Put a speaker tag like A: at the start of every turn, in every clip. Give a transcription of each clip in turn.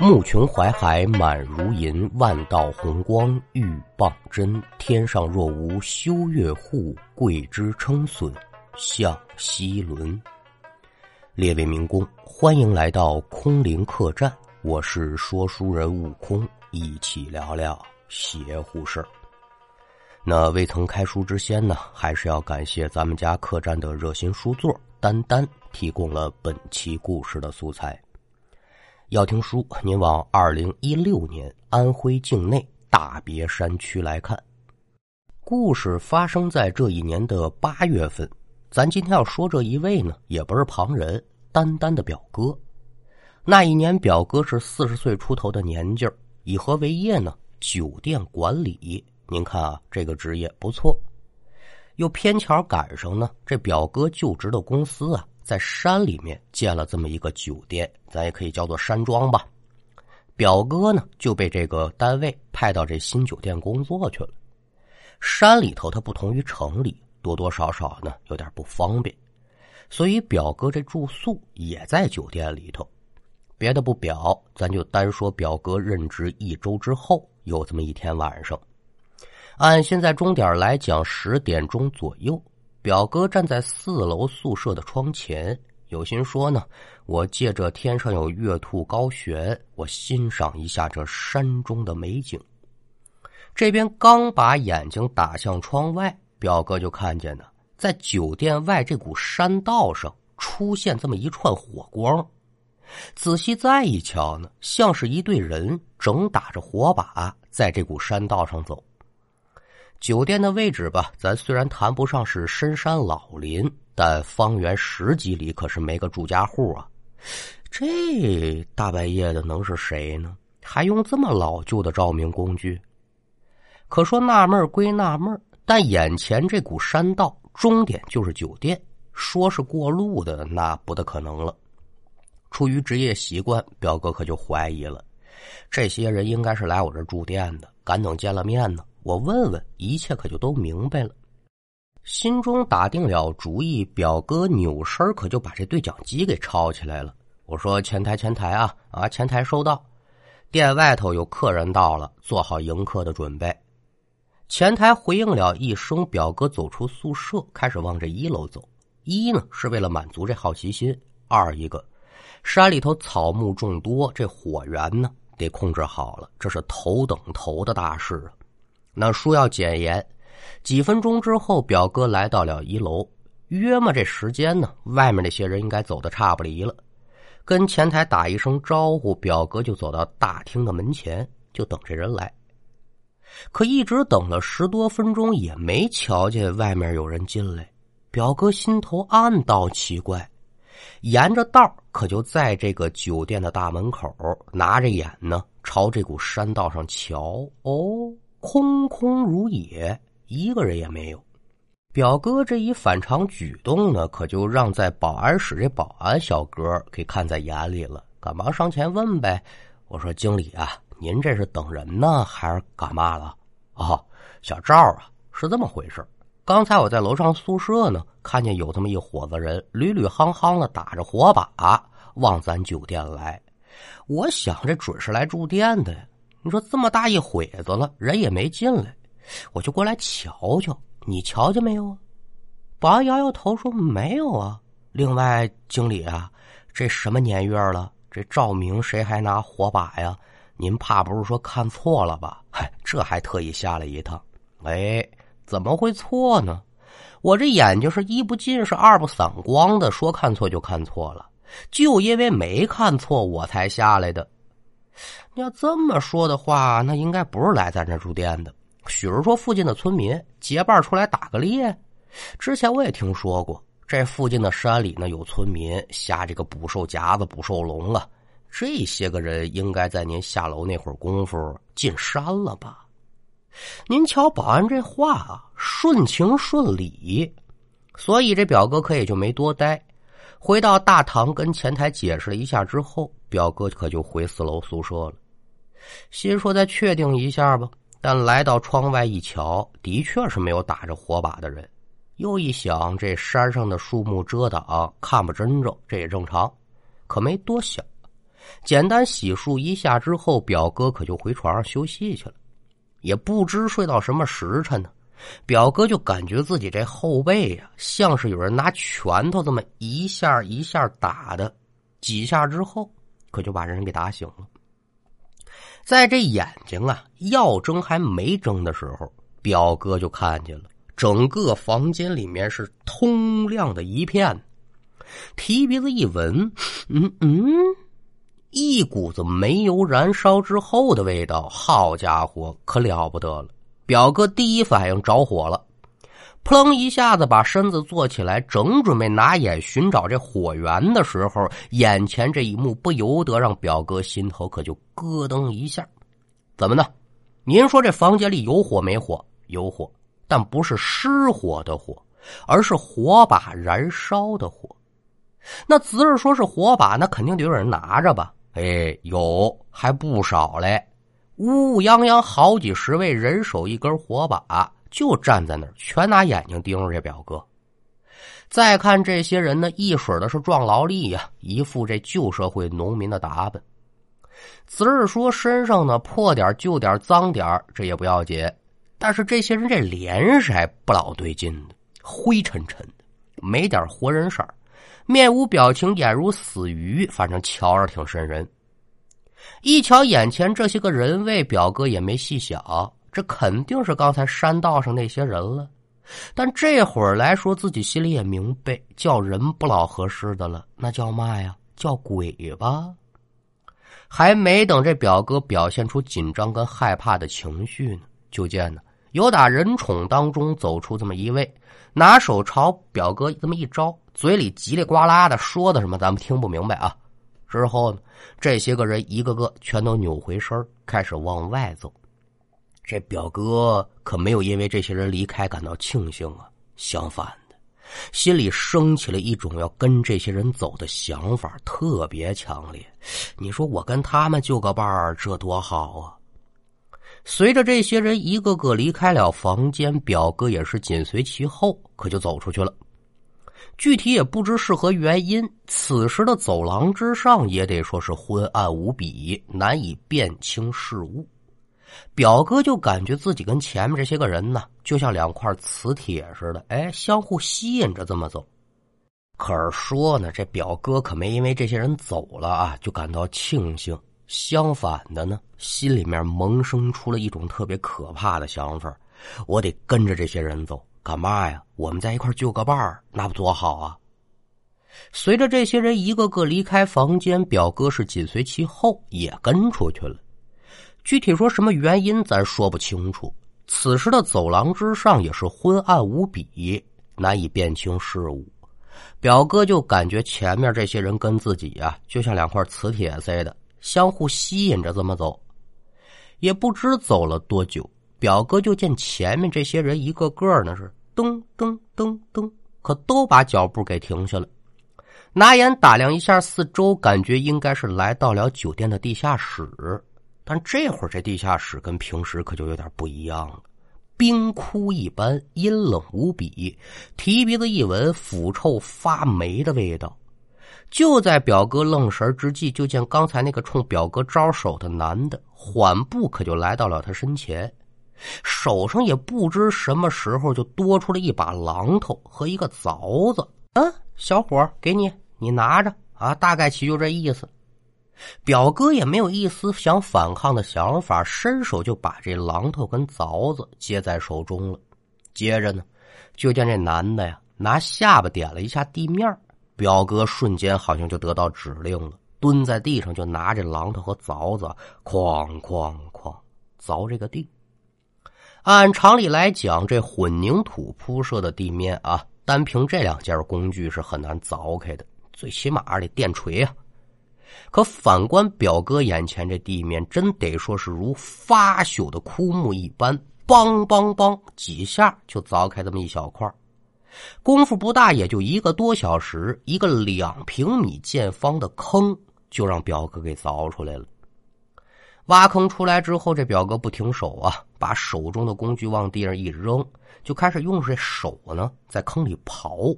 A: 暮穷淮海满如银，万道红光玉傍针。天上若无修月护，桂枝称笋向西轮。列位民工，欢迎来到空灵客栈，我是说书人悟空，一起聊聊邪乎事儿。那未曾开书之先呢，还是要感谢咱们家客栈的热心书座丹丹提供了本期故事的素材。要听书，您往二零一六年安徽境内大别山区来看。故事发生在这一年的八月份。咱今天要说这一位呢，也不是旁人，丹丹的表哥。那一年，表哥是四十岁出头的年纪以何为业呢？酒店管理。您看啊，这个职业不错。又偏巧赶上呢，这表哥就职的公司啊。在山里面建了这么一个酒店，咱也可以叫做山庄吧。表哥呢就被这个单位派到这新酒店工作去了。山里头它不同于城里，多多少少呢有点不方便，所以表哥这住宿也在酒店里头。别的不表，咱就单说表哥任职一周之后，有这么一天晚上，按现在钟点来讲，十点钟左右。表哥站在四楼宿舍的窗前，有心说呢：“我借着天上有月兔高悬，我欣赏一下这山中的美景。”这边刚把眼睛打向窗外，表哥就看见呢，在酒店外这股山道上出现这么一串火光。仔细再一瞧呢，像是一队人正打着火把在这股山道上走。酒店的位置吧，咱虽然谈不上是深山老林，但方圆十几里可是没个住家户啊。这大半夜的能是谁呢？还用这么老旧的照明工具？可说纳闷归纳闷，但眼前这股山道终点就是酒店，说是过路的那不大可能了。出于职业习惯，表哥可就怀疑了，这些人应该是来我这住店的，赶等见了面呢。我问问，一切可就都明白了。心中打定了主意，表哥扭身可就把这对讲机给抄起来了。我说：“前台，前台啊啊，前台收到，店外头有客人到了，做好迎客的准备。”前台回应了一声，表哥走出宿舍，开始往这一楼走。一呢是为了满足这好奇心，二一个山里头草木众多，这火源呢得控制好了，这是头等头的大事啊。那书要检验，几分钟之后，表哥来到了一楼。约么这时间呢？外面那些人应该走的差不离了。跟前台打一声招呼，表哥就走到大厅的门前，就等这人来。可一直等了十多分钟，也没瞧见外面有人进来。表哥心头暗道奇怪，沿着道可就在这个酒店的大门口，拿着眼呢，朝这股山道上瞧。哦。空空如也，一个人也没有。表哥这一反常举动呢，可就让在保安室这保安小哥给看在眼里了，赶忙上前问呗。我说：“经理啊，您这是等人呢，还是干嘛了？”哦，小赵啊，是这么回事。刚才我在楼上宿舍呢，看见有这么一伙子人，屡屡夯夯的打着火把往咱酒店来。我想这准是来住店的呀。你说这么大一会子了，人也没进来，我就过来瞧瞧。你瞧见没有啊？保安摇摇头说没有啊。另外，经理啊，这什么年月了？这照明谁还拿火把呀？您怕不是说看错了吧？嗨，这还特意下来一趟。哎，怎么会错呢？我这眼睛是一不近视二不散光的，说看错就看错了。就因为没看错，我才下来的。你要这么说的话，那应该不是来咱这住店的。许是说附近的村民结伴出来打个猎。之前我也听说过，这附近的山里呢有村民下这个捕兽夹子、捕兽笼啊。这些个人应该在您下楼那会儿功夫进山了吧？您瞧保安这话啊，顺情顺理，所以这表哥可也就没多待。回到大堂跟前台解释了一下之后，表哥可就回四楼宿舍了。心说再确定一下吧。但来到窗外一瞧，的确是没有打着火把的人。又一想，这山上的树木遮挡，看不真着，这也正常。可没多想，简单洗漱一下之后，表哥可就回床上休息去了。也不知睡到什么时辰呢，表哥就感觉自己这后背呀，像是有人拿拳头这么一下一下打的。几下之后，可就把人给打醒了。在这眼睛啊要睁还没睁的时候，表哥就看见了整个房间里面是通亮的一片。提鼻子一闻，嗯嗯。一股子煤油燃烧之后的味道，好家伙，可了不得了！表哥第一反应着火了，扑棱一下子把身子坐起来，正准备拿眼寻找这火源的时候，眼前这一幕不由得让表哥心头可就咯噔一下。怎么呢？您说这房间里有火没火？有火，但不是失火的火，而是火把燃烧的火。那侄儿说是火把，那肯定得有人拿着吧？哎，有还不少嘞，乌乌泱泱好几十位人手一根火把，就站在那儿，全拿眼睛盯着这表哥。再看这些人呢，一水的是壮劳力呀，一副这旧社会农民的打扮。只是说身上呢破点旧点脏点这也不要紧，但是这些人这脸色不老对劲的，灰沉沉的，没点活人色。面无表情，眼如死鱼，反正瞧着挺瘆人。一瞧眼前这些个人位，表哥也没细想，这肯定是刚才山道上那些人了。但这会儿来说，自己心里也明白，叫人不老合适的了，那叫嘛呀？叫鬼吧。还没等这表哥表现出紧张跟害怕的情绪呢，就见呢有打人宠当中走出这么一位，拿手朝表哥这么一招。嘴里叽里呱啦的说的什么，咱们听不明白啊。之后呢，这些个人一个个全都扭回身开始往外走。这表哥可没有因为这些人离开感到庆幸啊，相反的，心里升起了一种要跟这些人走的想法，特别强烈。你说我跟他们就个伴儿，这多好啊！随着这些人一个个离开了房间，表哥也是紧随其后，可就走出去了。具体也不知是何原因，此时的走廊之上也得说是昏暗无比，难以辨清事物。表哥就感觉自己跟前面这些个人呢，就像两块磁铁似的，哎，相互吸引着这么走。可是说呢，这表哥可没因为这些人走了啊，就感到庆幸。相反的呢，心里面萌生出了一种特别可怕的想法：我得跟着这些人走。干嘛呀？我们在一块就个伴儿，那不多好啊！随着这些人一个个离开房间，表哥是紧随其后，也跟出去了。具体说什么原因，咱说不清楚。此时的走廊之上也是昏暗无比，难以辨清事物。表哥就感觉前面这些人跟自己呀，就像两块磁铁似的，相互吸引着这么走。也不知走了多久。表哥就见前面这些人一个个呢是噔噔噔噔，可都把脚步给停下了，拿眼打量一下四周，感觉应该是来到了酒店的地下室。但这会儿这地下室跟平时可就有点不一样了，冰窟一般，阴冷无比。提鼻子一闻，腐臭发霉的味道。就在表哥愣神之际，就见刚才那个冲表哥招手的男的缓步可就来到了他身前。手上也不知什么时候就多出了一把榔头和一个凿子。嗯，小伙给你，你拿着啊，大概其就这意思。表哥也没有一丝想反抗的想法，伸手就把这榔头跟凿子接在手中了。接着呢，就见这男的呀，拿下巴点了一下地面。表哥瞬间好像就得到指令了，蹲在地上就拿着榔头和凿子，哐哐哐凿这个地。按常理来讲，这混凝土铺设的地面啊，单凭这两件工具是很难凿开的，最起码得电锤啊。可反观表哥眼前这地面，真得说是如发朽的枯木一般，梆梆梆几下就凿开这么一小块功夫不大，也就一个多小时，一个两平米见方的坑就让表哥给凿出来了。挖坑出来之后，这表哥不停手啊，把手中的工具往地上一扔，就开始用这手呢在坑里刨。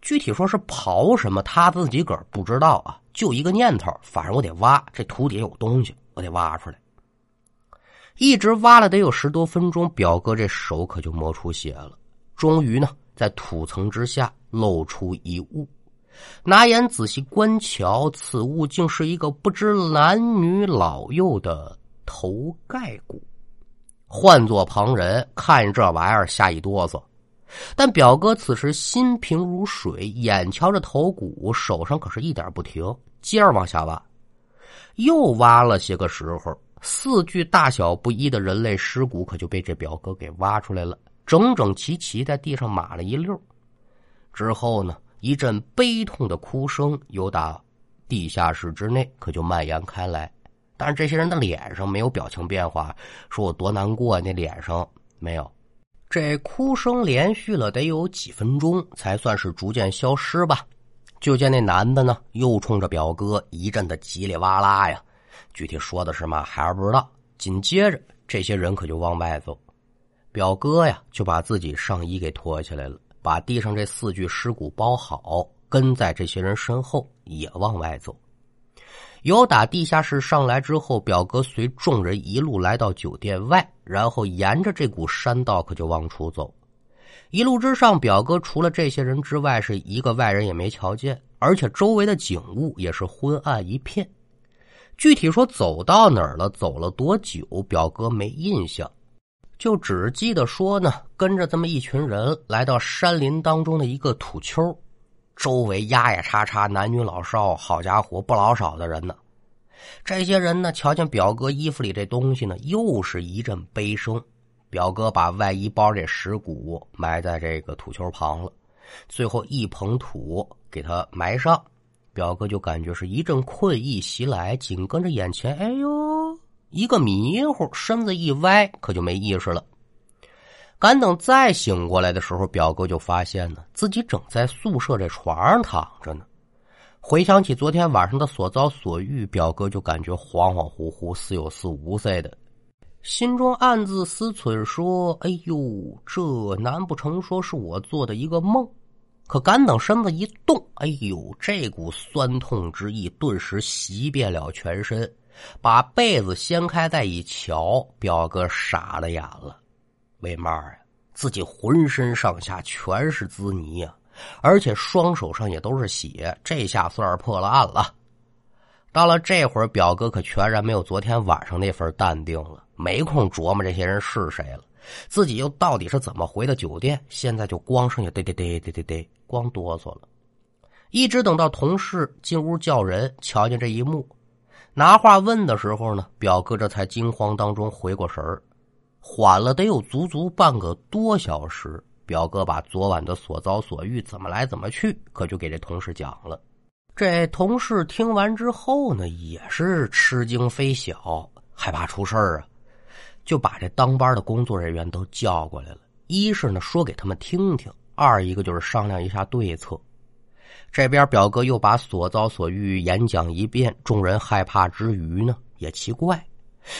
A: 具体说是刨什么，他自己个儿不知道啊。就一个念头，反正我得挖，这土底下有东西，我得挖出来。一直挖了得有十多分钟，表哥这手可就磨出血了。终于呢，在土层之下露出一物，拿眼仔细观瞧，此物竟是一个不知男女老幼的头盖骨。换做旁人看这玩意儿，吓一哆嗦。但表哥此时心平如水，眼瞧着头骨，手上可是一点不停，接着往下挖。又挖了些个时候，四具大小不一的人类尸骨可就被这表哥给挖出来了，整整齐齐在地上码了一溜。之后呢，一阵悲痛的哭声由打地下室之内可就蔓延开来。但是这些人的脸上没有表情变化，说我多难过，那脸上没有。这哭声连续了得有几分钟，才算是逐渐消失吧。就见那男的呢，又冲着表哥一阵的叽里哇啦呀，具体说的是嘛，还是不知道。紧接着，这些人可就往外走，表哥呀就把自己上衣给脱下来了，把地上这四具尸骨包好，跟在这些人身后也往外走。由打地下室上来之后，表哥随众人一路来到酒店外，然后沿着这股山道可就往出走。一路之上，表哥除了这些人之外，是一个外人也没瞧见，而且周围的景物也是昏暗一片。具体说走到哪儿了，走了多久，表哥没印象，就只记得说呢，跟着这么一群人来到山林当中的一个土丘。周围压压叉叉，男女老少，好家伙，不老少的人呢。这些人呢，瞧见表哥衣服里这东西呢，又是一阵悲声。表哥把外衣包这尸骨埋在这个土丘旁了，最后一捧土给他埋上。表哥就感觉是一阵困意袭来，紧跟着眼前，哎呦，一个迷糊，身子一歪，可就没意识了。赶等再醒过来的时候，表哥就发现呢，自己正在宿舍这床上躺着呢。回想起昨天晚上的所遭所遇，表哥就感觉恍恍惚惚、似有似无似的，心中暗自思忖说：“哎呦，这难不成说是我做的一个梦？”可赶等身子一动，哎呦，这股酸痛之意顿时袭遍了全身。把被子掀开再一瞧，表哥傻了眼了。为嘛呀？自己浑身上下全是滋泥呀，而且双手上也都是血，这下算是破了案了。到了这会儿，表哥可全然没有昨天晚上那份淡定了，没空琢磨这些人是谁了，自己又到底是怎么回的酒店，现在就光剩下嘚嘚嘚嘚嘚嘚，光哆嗦了。一直等到同事进屋叫人，瞧见这一幕，拿话问的时候呢，表哥这才惊慌当中回过神儿。缓了得有足足半个多小时，表哥把昨晚的所遭所遇怎么来怎么去，可就给这同事讲了。这同事听完之后呢，也是吃惊非小，害怕出事儿啊，就把这当班的工作人员都叫过来了。一是呢说给他们听听，二一个就是商量一下对策。这边表哥又把所遭所遇演讲一遍，众人害怕之余呢，也奇怪。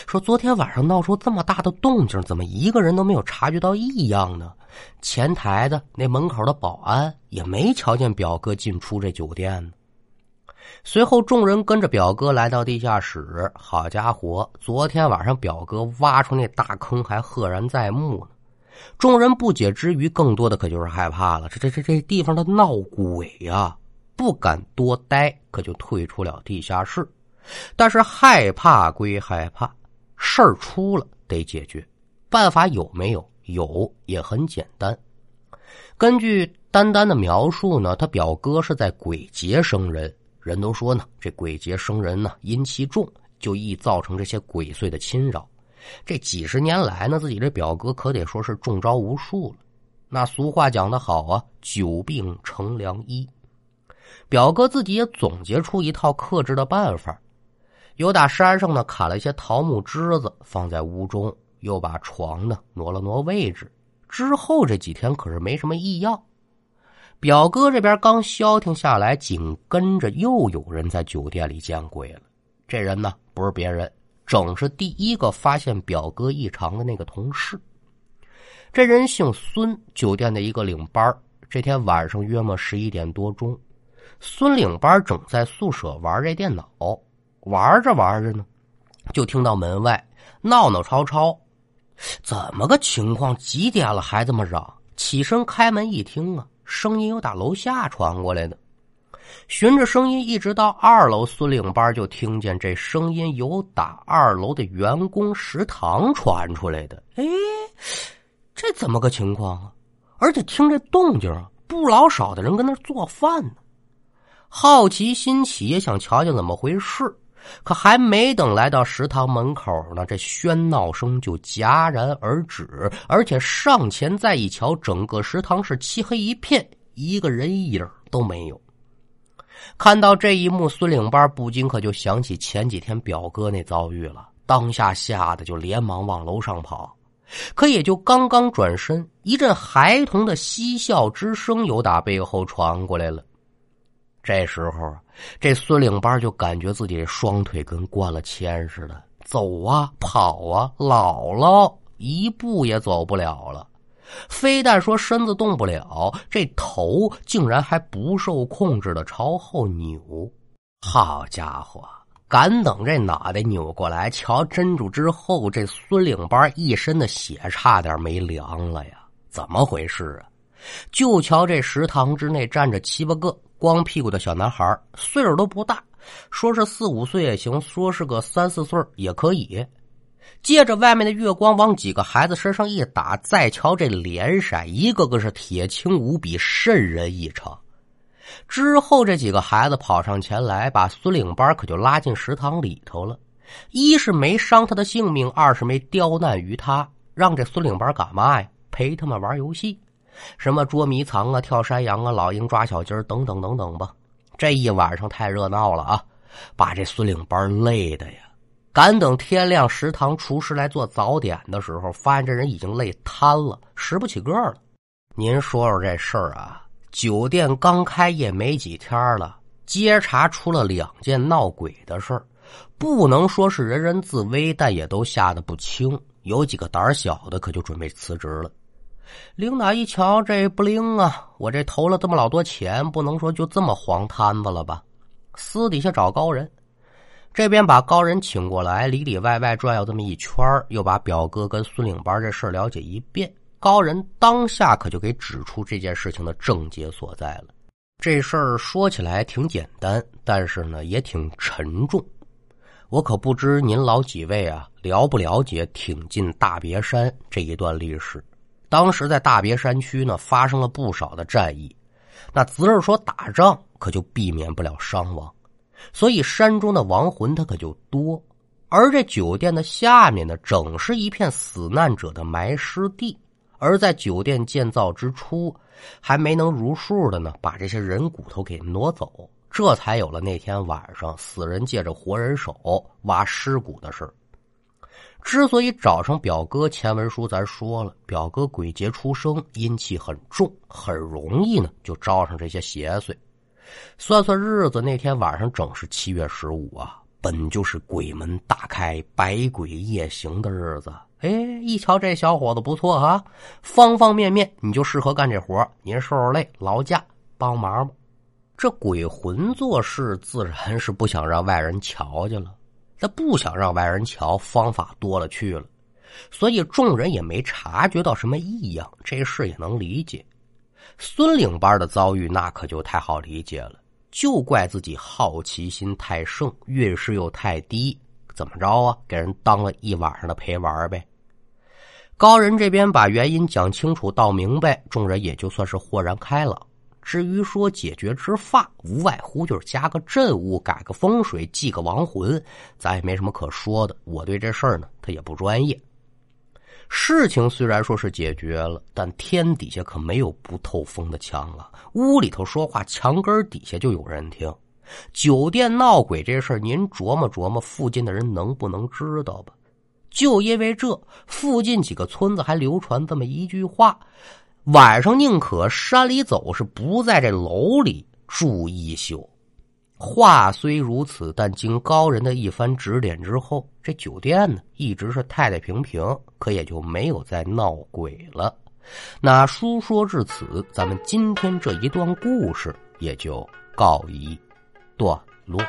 A: 说昨天晚上闹出这么大的动静，怎么一个人都没有察觉到异样呢？前台的那门口的保安也没瞧见表哥进出这酒店呢。随后，众人跟着表哥来到地下室。好家伙，昨天晚上表哥挖出那大坑还赫然在目呢。众人不解之余，更多的可就是害怕了。这这这这地方的闹鬼呀，不敢多待，可就退出了地下室。但是害怕归害怕，事儿出了得解决，办法有没有？有，也很简单。根据丹丹的描述呢，他表哥是在鬼节生人，人都说呢，这鬼节生人呢阴气重，就易造成这些鬼祟的侵扰。这几十年来呢，自己这表哥可得说是中招无数了。那俗话讲得好啊，久病成良医。表哥自己也总结出一套克制的办法。又打山上呢砍了一些桃木枝子放在屋中，又把床呢挪了挪位置。之后这几天可是没什么异样。表哥这边刚消停下来，紧跟着又有人在酒店里见鬼了。这人呢不是别人，正是第一个发现表哥异常的那个同事。这人姓孙，酒店的一个领班这天晚上约莫十一点多钟，孙领班正在宿舍玩这电脑，玩着玩着呢，就听到门外闹闹吵吵，怎么个情况？几点了还这么嚷？起身开门一听啊，声音有打楼下传过来的。循着声音一直到二楼，孙领班就听见这声音有打二楼的员工食堂传出来的。哎，这怎么个情况啊？而且听这动静啊，不老少的人跟那做饭呢。好奇心起，也想瞧瞧怎么回事。可还没等来到食堂门口呢，这喧闹声就戛然而止。而且上前再一瞧，整个食堂是漆黑一片，一个人影都没有。看到这一幕，孙领班不禁可就想起前几天表哥那遭遇了，当下吓得就连忙往楼上跑。可也就刚刚转身，一阵孩童的嬉笑之声由打背后传过来了。这时候，这孙领班就感觉自己双腿跟灌了铅似的，走啊跑啊，老了一步也走不了了。非但说身子动不了，这头竟然还不受控制的朝后扭。好家伙，赶等这脑袋扭过来瞧珍珠之后，这孙领班一身的血差点没凉了呀！怎么回事啊？就瞧这食堂之内站着七八个光屁股的小男孩，岁数都不大，说是四五岁也行，说是个三四岁也可以。借着外面的月光往几个孩子身上一打，再瞧这脸色，一个个是铁青无比，瘆人异常。之后这几个孩子跑上前来，把孙领班可就拉进食堂里头了。一是没伤他的性命，二是没刁难于他，让这孙领班干嘛呀？陪他们玩游戏，什么捉迷藏啊、跳山羊啊、老鹰抓小鸡儿等等等等吧。这一晚上太热闹了啊，把这孙领班累的呀。赶等天亮，食堂厨师来做早点的时候，发现这人已经累瘫了，拾不起个了。您说说这事儿啊？酒店刚开业没几天了，接查出了两件闹鬼的事儿，不能说是人人自危，但也都吓得不轻。有几个胆小的，可就准备辞职了。领导一瞧，这不灵啊！我这投了这么老多钱，不能说就这么黄摊子了吧？私底下找高人。这边把高人请过来，里里外外转悠这么一圈又把表哥跟孙领班这事了解一遍。高人当下可就给指出这件事情的症结所在了。这事儿说起来挺简单，但是呢也挺沉重。我可不知您老几位啊了不了解挺进大别山这一段历史。当时在大别山区呢发生了不少的战役，那只是说打仗，可就避免不了伤亡。所以山中的亡魂他可就多，而这酒店的下面呢，整是一片死难者的埋尸地。而在酒店建造之初，还没能如数的呢，把这些人骨头给挪走，这才有了那天晚上死人借着活人手挖尸骨的事之所以找上表哥，前文书咱说了，表哥鬼节出生，阴气很重，很容易呢就招上这些邪祟。算算日子，那天晚上正是七月十五啊，本就是鬼门大开、百鬼夜行的日子。哎，一瞧这小伙子不错啊，方方面面你就适合干这活您受受累，劳驾帮忙吧。这鬼魂做事自然是不想让外人瞧见了，他不想让外人瞧，方法多了去了，所以众人也没察觉到什么异样，这事也能理解。孙领班的遭遇那可就太好理解了，就怪自己好奇心太盛，运势又太低，怎么着啊？给人当了一晚上的陪玩呗。高人这边把原因讲清楚、道明白，众人也就算是豁然开朗。至于说解决之法，无外乎就是加个镇物、改个风水、祭个亡魂，咱也没什么可说的。我对这事儿呢，他也不专业。事情虽然说是解决了，但天底下可没有不透风的墙啊！屋里头说话，墙根底下就有人听。酒店闹鬼这事儿，您琢磨琢磨，附近的人能不能知道吧？就因为这，附近几个村子还流传这么一句话：晚上宁可山里走，是不在这楼里住一宿。话虽如此，但经高人的一番指点之后，这酒店呢一直是太太平平，可也就没有再闹鬼了。那书说至此，咱们今天这一段故事也就告一段落。